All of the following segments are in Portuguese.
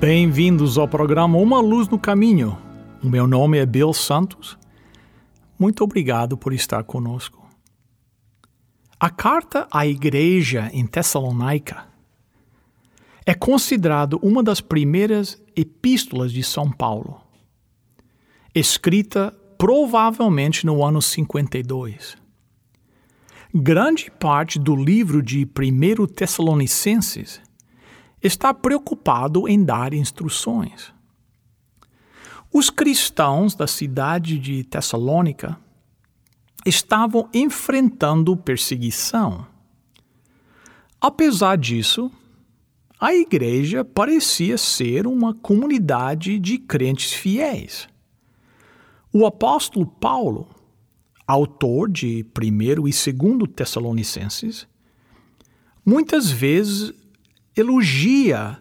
Bem-vindos ao programa Uma Luz no Caminho. O meu nome é Bill Santos muito obrigado por estar conosco. A carta à igreja em Tessalônica é considerado uma das primeiras epístolas de São Paulo, escrita provavelmente no ano 52. Grande parte do livro de 1 Tessalonicenses está preocupado em dar instruções. Os cristãos da cidade de Tessalônica estavam enfrentando perseguição. Apesar disso, a igreja parecia ser uma comunidade de crentes fiéis. O apóstolo Paulo, autor de 1 e 2 Tessalonicenses, muitas vezes elogia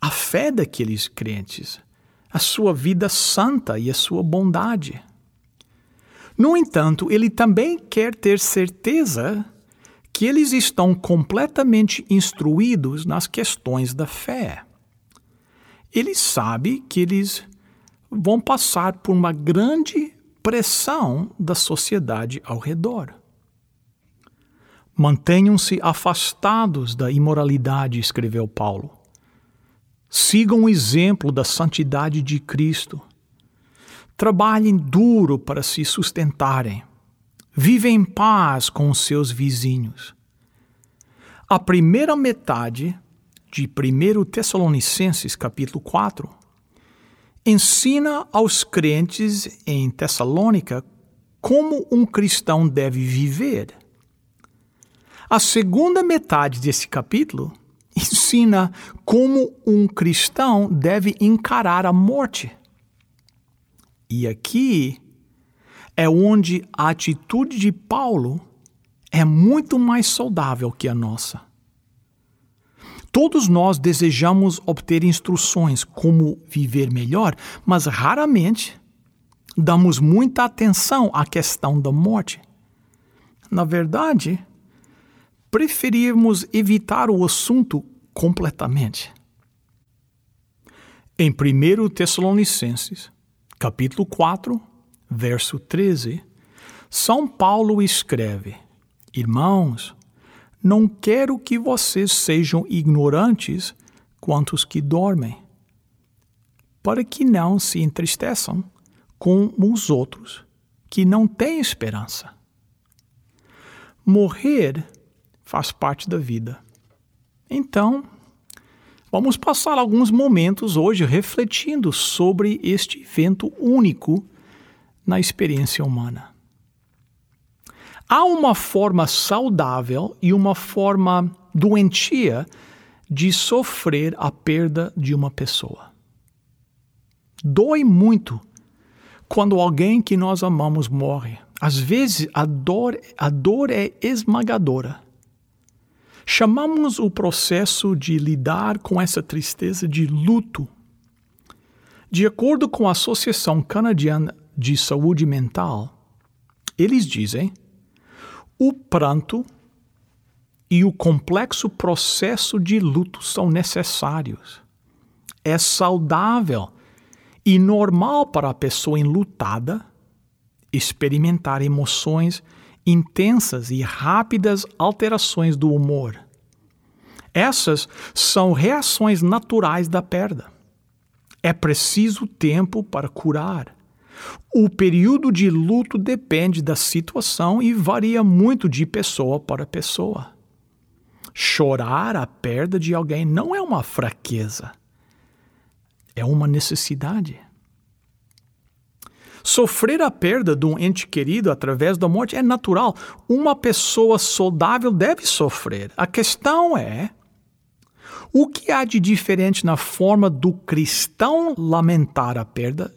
a fé daqueles crentes a sua vida santa e a sua bondade. No entanto, ele também quer ter certeza que eles estão completamente instruídos nas questões da fé. Ele sabe que eles vão passar por uma grande pressão da sociedade ao redor. Mantenham-se afastados da imoralidade, escreveu Paulo. Sigam o exemplo da santidade de Cristo. Trabalhem duro para se sustentarem. Vivem em paz com os seus vizinhos. A primeira metade de 1 Tessalonicenses, capítulo 4, ensina aos crentes em Tessalônica como um cristão deve viver. A segunda metade desse capítulo ensina como um cristão deve encarar a morte. E aqui é onde a atitude de Paulo é muito mais saudável que a nossa. Todos nós desejamos obter instruções como viver melhor, mas raramente damos muita atenção à questão da morte. Na verdade, preferimos evitar o assunto completamente. Em 1 Tessalonicenses, capítulo 4, verso 13, São Paulo escreve: Irmãos, não quero que vocês sejam ignorantes quanto os que dormem, para que não se entristeçam com os outros que não têm esperança. Morrer faz parte da vida. Então, vamos passar alguns momentos hoje refletindo sobre este evento único na experiência humana. Há uma forma saudável e uma forma doentia de sofrer a perda de uma pessoa. Dói muito quando alguém que nós amamos morre. Às vezes a dor, a dor é esmagadora. Chamamos o processo de lidar com essa tristeza de luto. De acordo com a Associação Canadiana de Saúde Mental, eles dizem: o pranto e o complexo processo de luto são necessários. É saudável e normal para a pessoa enlutada experimentar emoções intensas e rápidas alterações do humor. Essas são reações naturais da perda. É preciso tempo para curar. O período de luto depende da situação e varia muito de pessoa para pessoa. Chorar a perda de alguém não é uma fraqueza, é uma necessidade. Sofrer a perda de um ente querido através da morte é natural. Uma pessoa saudável deve sofrer. A questão é: o que há de diferente na forma do cristão lamentar a perda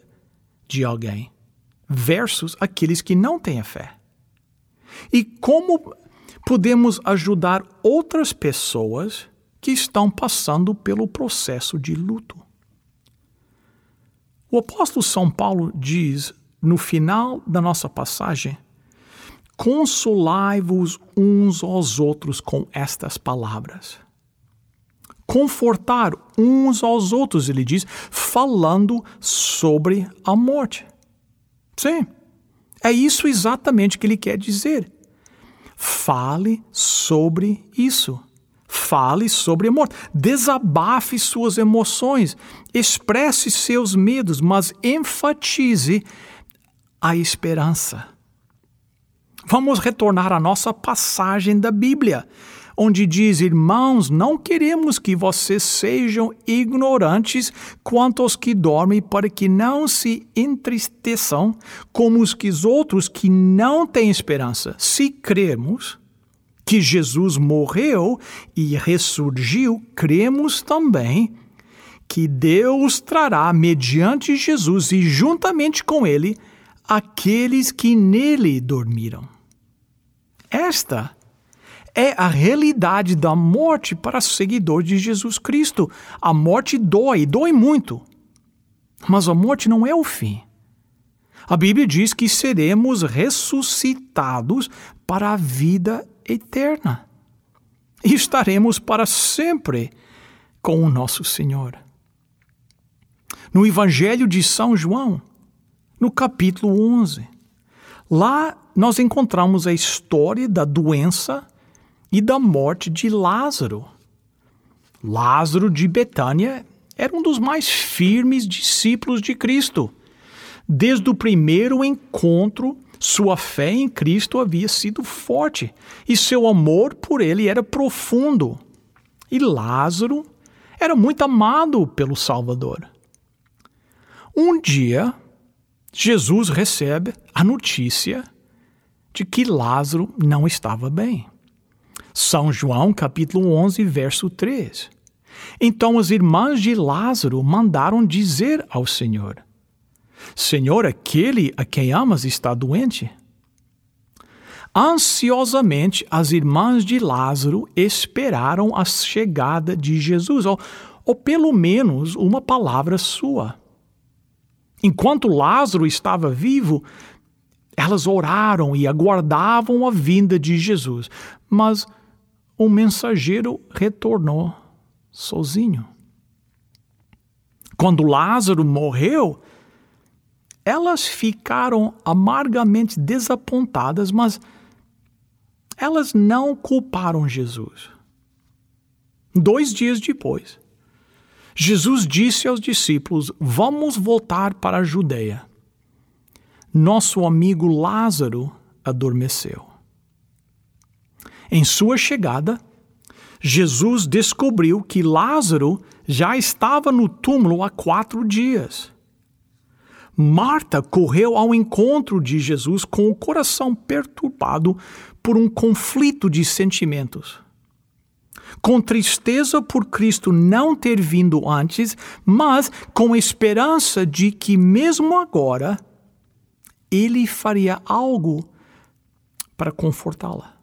de alguém versus aqueles que não têm a fé? E como podemos ajudar outras pessoas que estão passando pelo processo de luto? O apóstolo São Paulo diz no final da nossa passagem: Consolai-vos uns aos outros com estas palavras. Confortar uns aos outros, ele diz, falando sobre a morte. Sim, é isso exatamente que ele quer dizer. Fale sobre isso. Fale sobre a morte. Desabafe suas emoções. Expresse seus medos, mas enfatize a esperança. Vamos retornar à nossa passagem da Bíblia, onde diz: Irmãos, não queremos que vocês sejam ignorantes quanto aos que dormem, para que não se entristeçam como os que os outros que não têm esperança. Se cremos que Jesus morreu e ressurgiu, cremos também que Deus trará, mediante Jesus e juntamente com ele, aqueles que nele dormiram. Esta é a realidade da morte para seguidor de Jesus Cristo. A morte dói, dói muito. Mas a morte não é o fim. A Bíblia diz que seremos ressuscitados para a vida eterna. E estaremos para sempre com o nosso Senhor. No Evangelho de São João, no capítulo 11, lá nós encontramos a história da doença e da morte de Lázaro. Lázaro de Betânia era um dos mais firmes discípulos de Cristo. Desde o primeiro encontro sua fé em Cristo havia sido forte e seu amor por ele era profundo. E Lázaro era muito amado pelo Salvador. Um dia, Jesus recebe a notícia de que Lázaro não estava bem. São João, capítulo 11, verso 3. Então as irmãs de Lázaro mandaram dizer ao Senhor: Senhor, aquele a quem amas está doente. Ansiosamente, as irmãs de Lázaro esperaram a chegada de Jesus, ou, ou pelo menos uma palavra sua. Enquanto Lázaro estava vivo, elas oraram e aguardavam a vinda de Jesus, mas o mensageiro retornou sozinho. Quando Lázaro morreu, elas ficaram amargamente desapontadas, mas elas não culparam Jesus. Dois dias depois, Jesus disse aos discípulos: Vamos voltar para a Judeia. Nosso amigo Lázaro adormeceu. Em sua chegada, Jesus descobriu que Lázaro já estava no túmulo há quatro dias. Marta correu ao encontro de Jesus com o coração perturbado por um conflito de sentimentos. Com tristeza por Cristo não ter vindo antes, mas com esperança de que, mesmo agora, ele faria algo para confortá-la.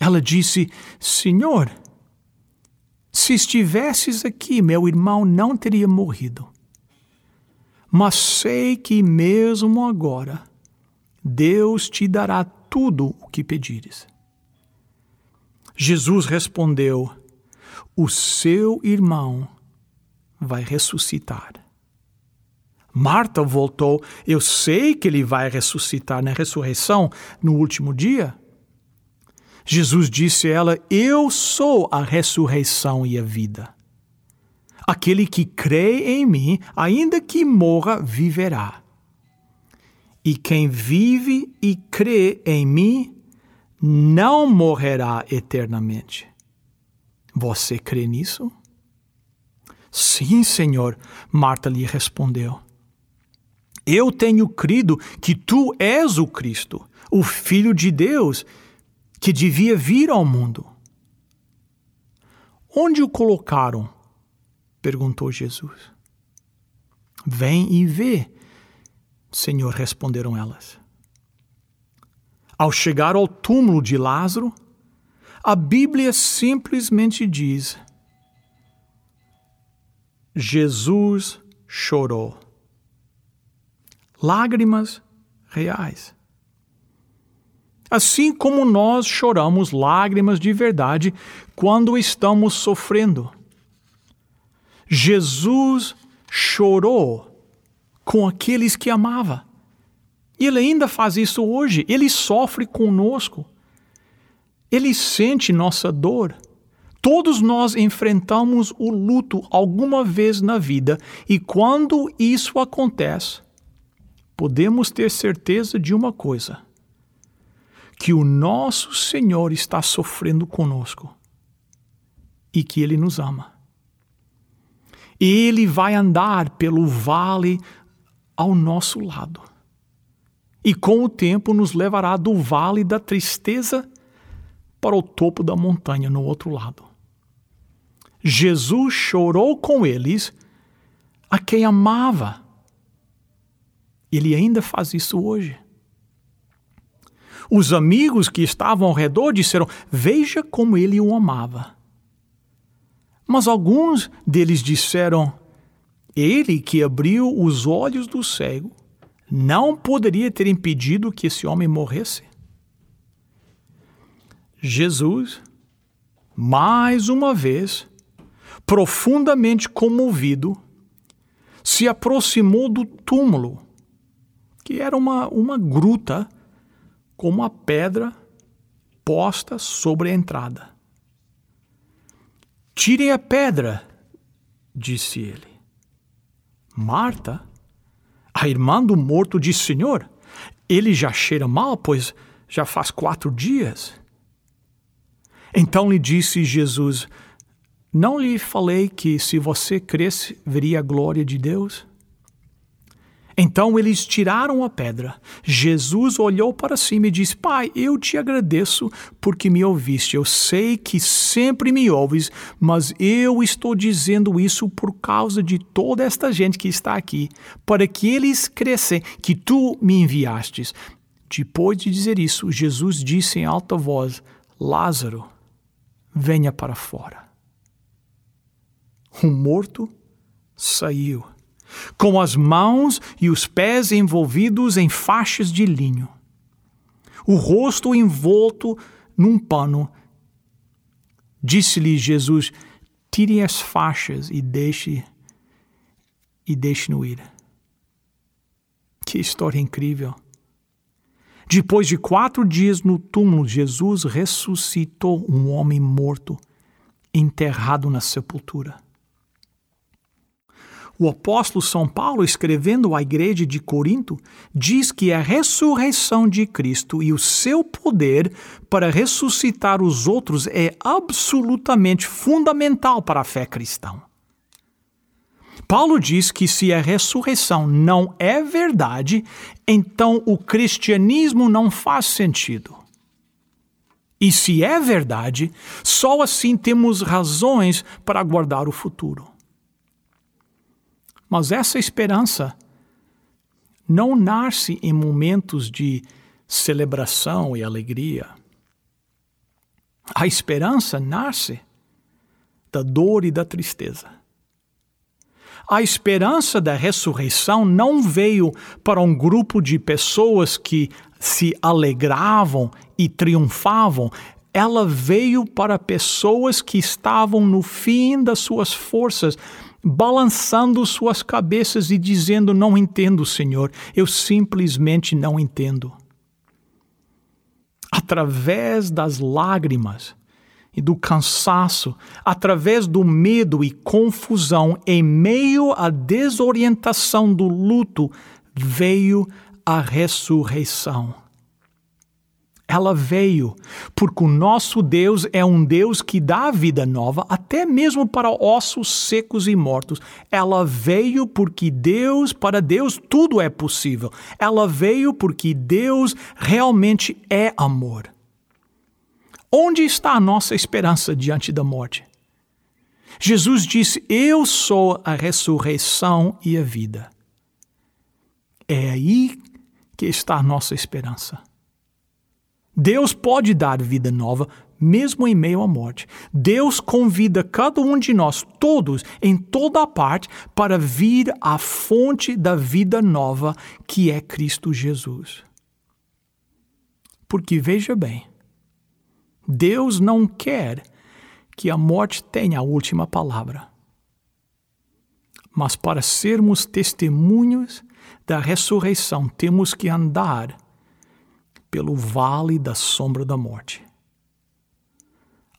Ela disse: Senhor, se estivesses aqui, meu irmão não teria morrido mas sei que mesmo agora Deus te dará tudo o que pedires. Jesus respondeu: O seu irmão vai ressuscitar. Marta voltou: Eu sei que ele vai ressuscitar na ressurreição no último dia. Jesus disse a ela: Eu sou a ressurreição e a vida. Aquele que crê em mim, ainda que morra, viverá. E quem vive e crê em mim, não morrerá eternamente. Você crê nisso? Sim, Senhor, Marta lhe respondeu. Eu tenho crido que tu és o Cristo, o Filho de Deus, que devia vir ao mundo. Onde o colocaram? Perguntou Jesus. Vem e vê, Senhor, responderam elas. Ao chegar ao túmulo de Lázaro, a Bíblia simplesmente diz: Jesus chorou. Lágrimas reais. Assim como nós choramos lágrimas de verdade quando estamos sofrendo. Jesus chorou com aqueles que amava. E ele ainda faz isso hoje. Ele sofre conosco. Ele sente nossa dor. Todos nós enfrentamos o luto alguma vez na vida, e quando isso acontece, podemos ter certeza de uma coisa: que o nosso Senhor está sofrendo conosco e que Ele nos ama. Ele vai andar pelo vale ao nosso lado. E com o tempo nos levará do vale da tristeza para o topo da montanha no outro lado. Jesus chorou com eles a quem amava. Ele ainda faz isso hoje. Os amigos que estavam ao redor disseram: Veja como ele o amava. Mas alguns deles disseram: Ele que abriu os olhos do cego não poderia ter impedido que esse homem morresse. Jesus, mais uma vez, profundamente comovido, se aproximou do túmulo, que era uma, uma gruta com uma pedra posta sobre a entrada. Tirem a pedra, disse ele. Marta, a irmã do morto, disse: Senhor, ele já cheira mal, pois já faz quatro dias. Então lhe disse Jesus: não lhe falei que se você cresce, veria a glória de Deus? Então eles tiraram a pedra. Jesus olhou para cima e disse: Pai, eu te agradeço porque me ouviste. Eu sei que sempre me ouves, mas eu estou dizendo isso por causa de toda esta gente que está aqui, para que eles cresçam, que tu me enviastes. Depois de dizer isso, Jesus disse em alta voz: Lázaro, venha para fora. O morto saiu, com as mãos e os pés envolvidos em faixas de linho, o rosto envolto num pano. Disse-lhe Jesus: Tire as faixas e deixe e deixe-no ir. Que história incrível! Depois de quatro dias no túmulo, Jesus ressuscitou um homem morto, enterrado na sepultura. O apóstolo São Paulo, escrevendo à igreja de Corinto, diz que a ressurreição de Cristo e o seu poder para ressuscitar os outros é absolutamente fundamental para a fé cristã. Paulo diz que se a ressurreição não é verdade, então o cristianismo não faz sentido. E se é verdade, só assim temos razões para aguardar o futuro. Mas essa esperança não nasce em momentos de celebração e alegria. A esperança nasce da dor e da tristeza. A esperança da ressurreição não veio para um grupo de pessoas que se alegravam e triunfavam, ela veio para pessoas que estavam no fim das suas forças, balançando suas cabeças e dizendo: Não entendo, Senhor, eu simplesmente não entendo. Através das lágrimas e do cansaço, através do medo e confusão, em meio à desorientação do luto, veio a ressurreição. Ela veio porque o nosso Deus é um Deus que dá vida nova, até mesmo para ossos secos e mortos. Ela veio porque Deus, para Deus, tudo é possível. Ela veio porque Deus realmente é amor. Onde está a nossa esperança diante da morte? Jesus disse: Eu sou a ressurreição e a vida. É aí que está a nossa esperança. Deus pode dar vida nova, mesmo em meio à morte. Deus convida cada um de nós, todos, em toda a parte, para vir à fonte da vida nova, que é Cristo Jesus. Porque veja bem, Deus não quer que a morte tenha a última palavra. Mas para sermos testemunhos da ressurreição, temos que andar pelo vale da sombra da morte.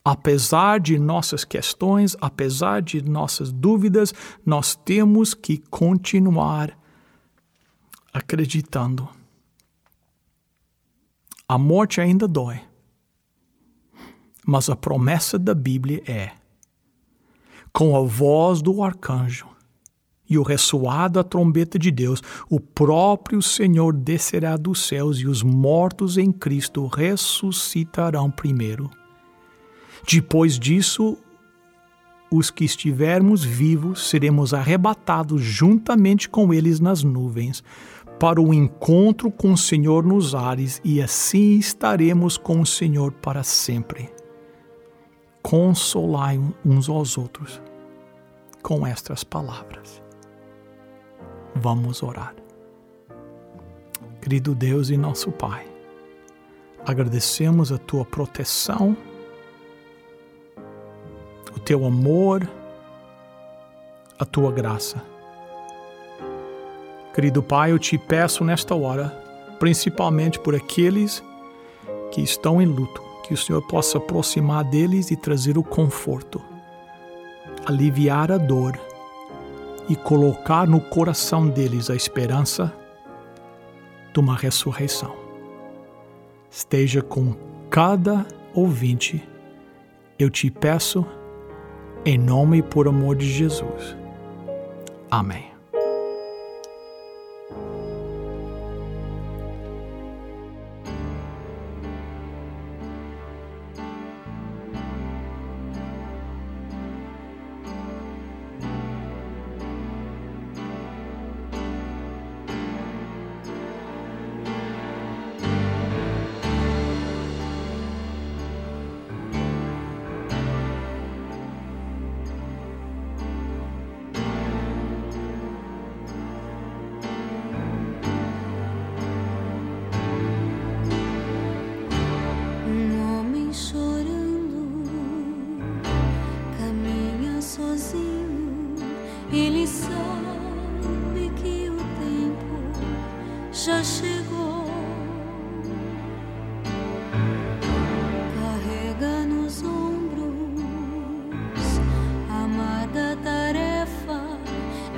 Apesar de nossas questões, apesar de nossas dúvidas, nós temos que continuar acreditando. A morte ainda dói, mas a promessa da Bíblia é: com a voz do arcanjo, e o ressoar da trombeta de Deus, o próprio Senhor descerá dos céus e os mortos em Cristo ressuscitarão primeiro. Depois disso, os que estivermos vivos seremos arrebatados juntamente com eles nas nuvens, para o encontro com o Senhor nos ares, e assim estaremos com o Senhor para sempre. Consolai uns aos outros com estas palavras. Vamos orar. Querido Deus e nosso Pai, agradecemos a tua proteção, o teu amor, a tua graça. Querido Pai, eu te peço nesta hora, principalmente por aqueles que estão em luto, que o Senhor possa aproximar deles e trazer o conforto, aliviar a dor e colocar no coração deles a esperança de uma ressurreição. Esteja com cada ouvinte, eu te peço, em nome e por amor de Jesus. Amém.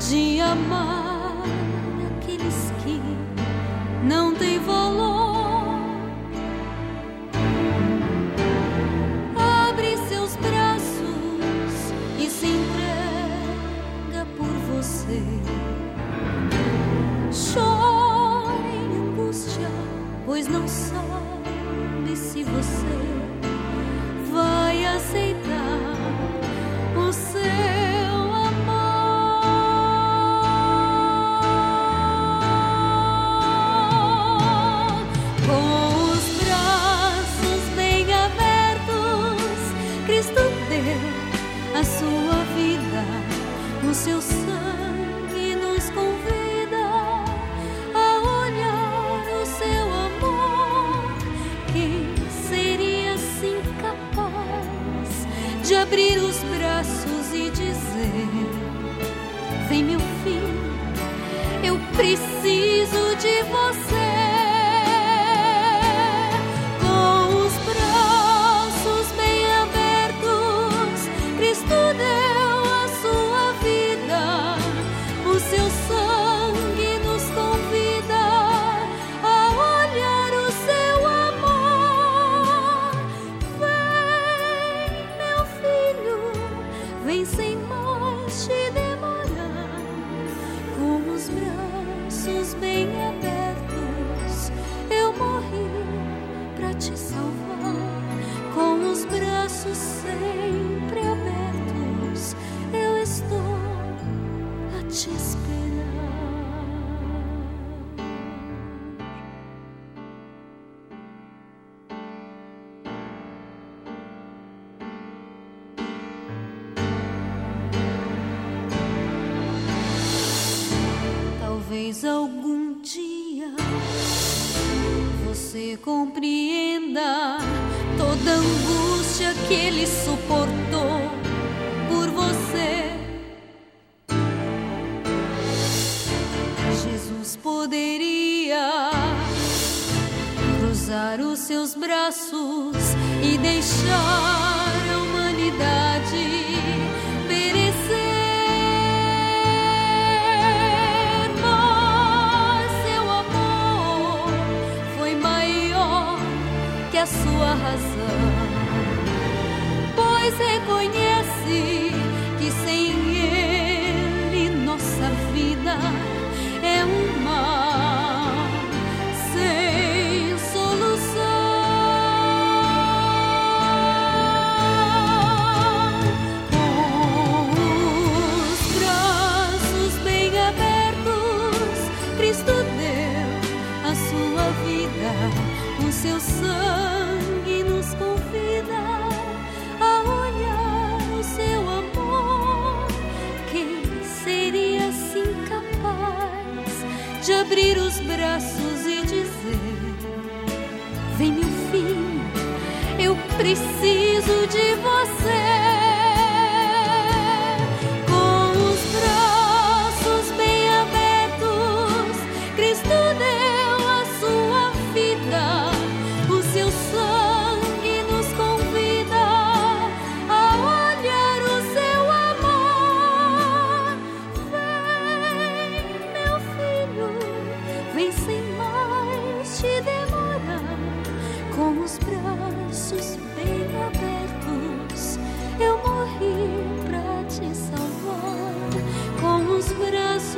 De amar aqueles que não têm valor. Abre seus braços e se entrega por você. pois não sabe se você vai aceitar sempre abertos, eu estou a te esperar. Talvez algum dia você compreenda que ele suportou por você. Jesus poderia cruzar os seus braços e deixar a humanidade perecer. Mas seu amor foi maior que a sua razão, pois reconhece que sem ele nossa vida abrir os braços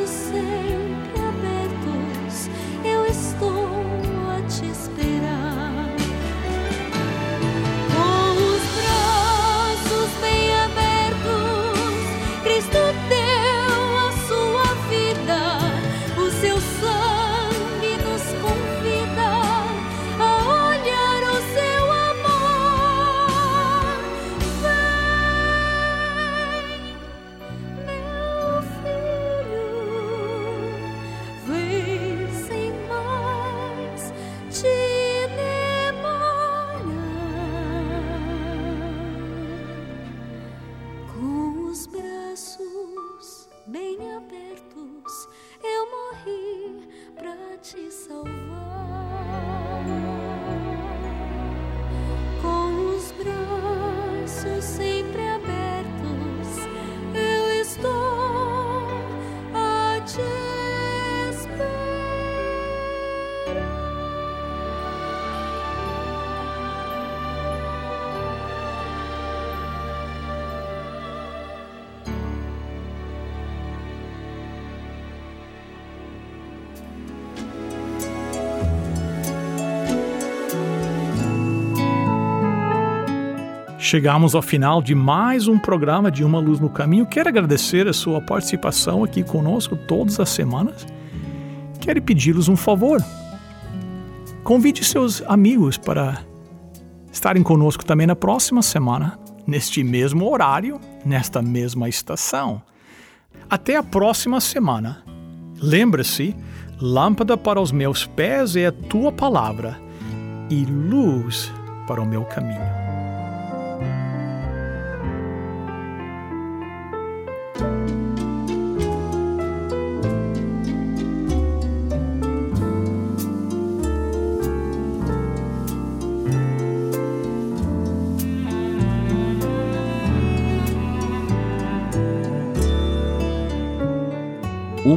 braços pra te Chegamos ao final de mais um programa de Uma Luz no Caminho. Quero agradecer a sua participação aqui conosco todas as semanas. Quero pedir-lhes um favor. Convide seus amigos para estarem conosco também na próxima semana, neste mesmo horário, nesta mesma estação. Até a próxima semana. Lembre-se, lâmpada para os meus pés é a tua palavra e luz para o meu caminho.